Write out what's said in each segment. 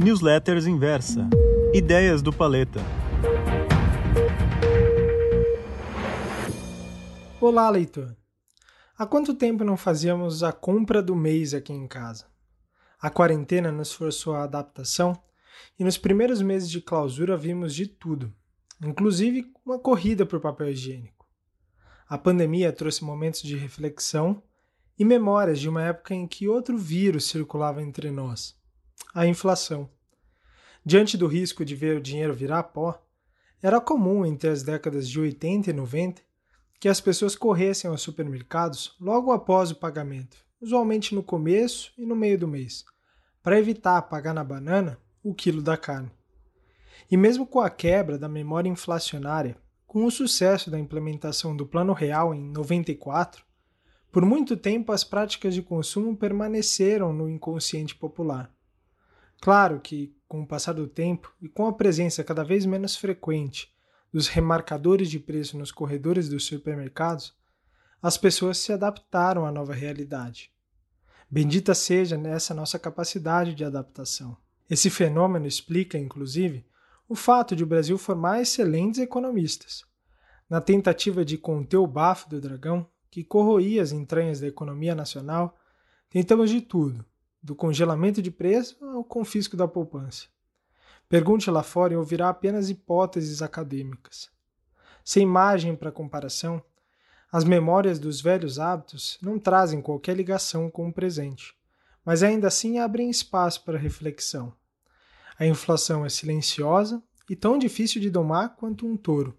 Newsletters Inversa. Ideias do Paleta. Olá, leitor. Há quanto tempo não fazíamos a compra do mês aqui em casa? A quarentena nos forçou a adaptação e nos primeiros meses de clausura vimos de tudo, inclusive uma corrida por papel higiênico. A pandemia trouxe momentos de reflexão e memórias de uma época em que outro vírus circulava entre nós a inflação. Diante do risco de ver o dinheiro virar pó, era comum entre as décadas de 80 e 90 que as pessoas corressem aos supermercados logo após o pagamento, usualmente no começo e no meio do mês, para evitar pagar na banana o quilo da carne. E mesmo com a quebra da memória inflacionária, com o sucesso da implementação do Plano Real em 94, por muito tempo as práticas de consumo permaneceram no inconsciente popular. Claro que, com o passar do tempo e com a presença cada vez menos frequente dos remarcadores de preço nos corredores dos supermercados, as pessoas se adaptaram à nova realidade. Bendita seja nessa nossa capacidade de adaptação. Esse fenômeno explica, inclusive, o fato de o Brasil formar excelentes economistas. Na tentativa de conter o bafo do dragão, que corroía as entranhas da economia nacional, tentamos de tudo, do congelamento de preço ao confisco da poupança. Pergunte lá fora e ouvirá apenas hipóteses acadêmicas. Sem margem para comparação, as memórias dos velhos hábitos não trazem qualquer ligação com o presente, mas ainda assim abrem espaço para reflexão. A inflação é silenciosa e tão difícil de domar quanto um touro.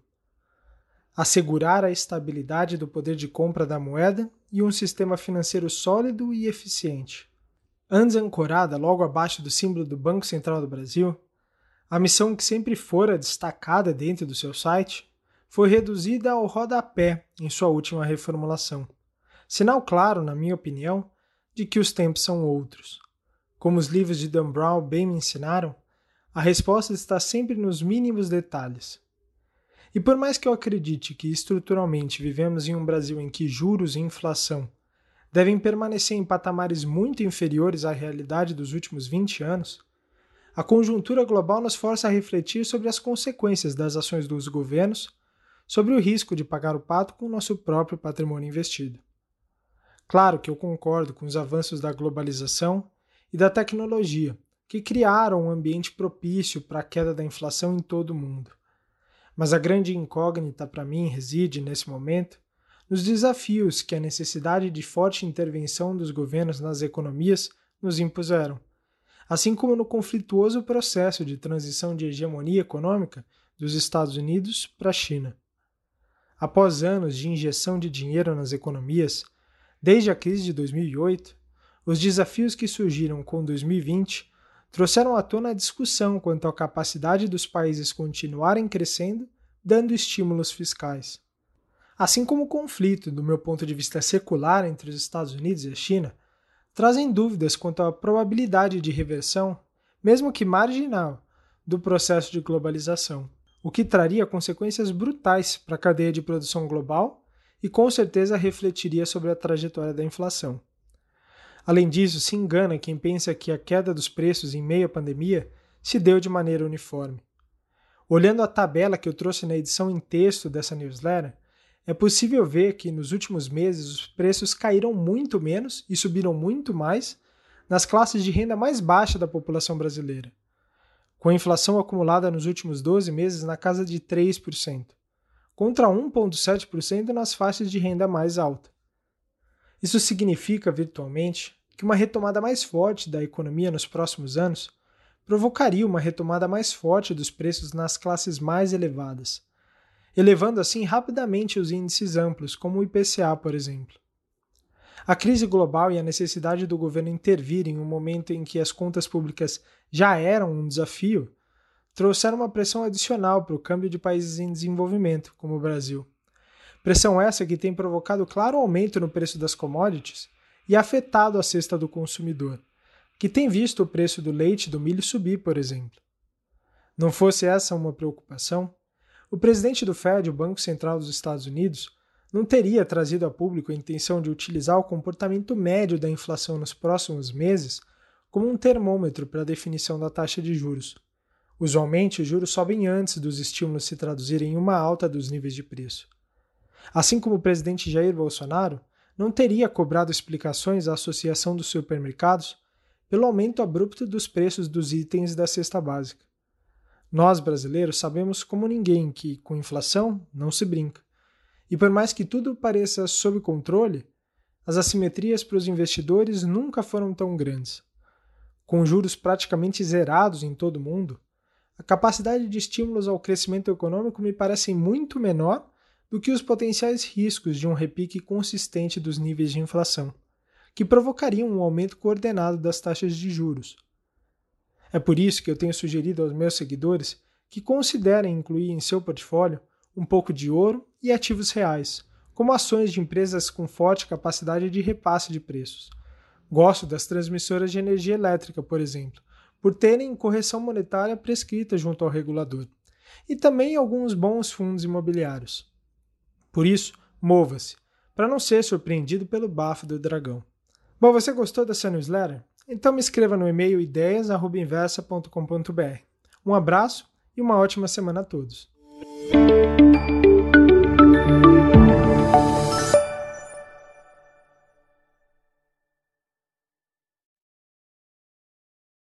Assegurar a estabilidade do poder de compra da moeda e um sistema financeiro sólido e eficiente Antes ancorada logo abaixo do símbolo do Banco Central do Brasil, a missão que sempre fora destacada dentro do seu site foi reduzida ao rodapé em sua última reformulação. Sinal claro, na minha opinião, de que os tempos são outros. Como os livros de Dan Brown bem me ensinaram, a resposta está sempre nos mínimos detalhes. E por mais que eu acredite que estruturalmente vivemos em um Brasil em que juros e inflação devem permanecer em patamares muito inferiores à realidade dos últimos 20 anos, a conjuntura global nos força a refletir sobre as consequências das ações dos governos, sobre o risco de pagar o pato com o nosso próprio patrimônio investido. Claro que eu concordo com os avanços da globalização e da tecnologia, que criaram um ambiente propício para a queda da inflação em todo o mundo. Mas a grande incógnita para mim reside, nesse momento, nos desafios que a necessidade de forte intervenção dos governos nas economias nos impuseram, assim como no conflituoso processo de transição de hegemonia econômica dos Estados Unidos para a China. Após anos de injeção de dinheiro nas economias, desde a crise de 2008, os desafios que surgiram com 2020 trouxeram à tona a discussão quanto à capacidade dos países continuarem crescendo, dando estímulos fiscais. Assim como o conflito, do meu ponto de vista secular, entre os Estados Unidos e a China, trazem dúvidas quanto à probabilidade de reversão, mesmo que marginal, do processo de globalização, o que traria consequências brutais para a cadeia de produção global e com certeza refletiria sobre a trajetória da inflação. Além disso, se engana quem pensa que a queda dos preços em meio à pandemia se deu de maneira uniforme. Olhando a tabela que eu trouxe na edição em texto dessa newsletter, é possível ver que nos últimos meses os preços caíram muito menos e subiram muito mais nas classes de renda mais baixa da população brasileira, com a inflação acumulada nos últimos 12 meses na casa de 3%, contra 1,7% nas faixas de renda mais alta. Isso significa, virtualmente, que uma retomada mais forte da economia nos próximos anos provocaria uma retomada mais forte dos preços nas classes mais elevadas elevando assim rapidamente os índices amplos, como o IPCA, por exemplo. A crise global e a necessidade do governo intervir em um momento em que as contas públicas já eram um desafio trouxeram uma pressão adicional para o câmbio de países em desenvolvimento, como o Brasil. Pressão essa que tem provocado claro aumento no preço das commodities e afetado a cesta do consumidor, que tem visto o preço do leite e do milho subir, por exemplo. Não fosse essa uma preocupação, o presidente do Fed, o Banco Central dos Estados Unidos, não teria trazido a público a intenção de utilizar o comportamento médio da inflação nos próximos meses como um termômetro para a definição da taxa de juros. Usualmente, os juros sobem antes dos estímulos se traduzirem em uma alta dos níveis de preço. Assim como o presidente Jair Bolsonaro não teria cobrado explicações à Associação dos Supermercados pelo aumento abrupto dos preços dos itens da cesta básica. Nós, brasileiros, sabemos como ninguém que, com inflação, não se brinca. E por mais que tudo pareça sob controle, as assimetrias para os investidores nunca foram tão grandes. Com juros praticamente zerados em todo o mundo, a capacidade de estímulos ao crescimento econômico me parece muito menor do que os potenciais riscos de um repique consistente dos níveis de inflação, que provocariam um aumento coordenado das taxas de juros. É por isso que eu tenho sugerido aos meus seguidores que considerem incluir em seu portfólio um pouco de ouro e ativos reais, como ações de empresas com forte capacidade de repasse de preços. Gosto das transmissoras de energia elétrica, por exemplo, por terem correção monetária prescrita junto ao regulador, e também alguns bons fundos imobiliários. Por isso, mova-se, para não ser surpreendido pelo bafo do dragão. Bom, você gostou dessa newsletter? Então me escreva no e-mail ideias.inversa.com.br. Um abraço e uma ótima semana a todos.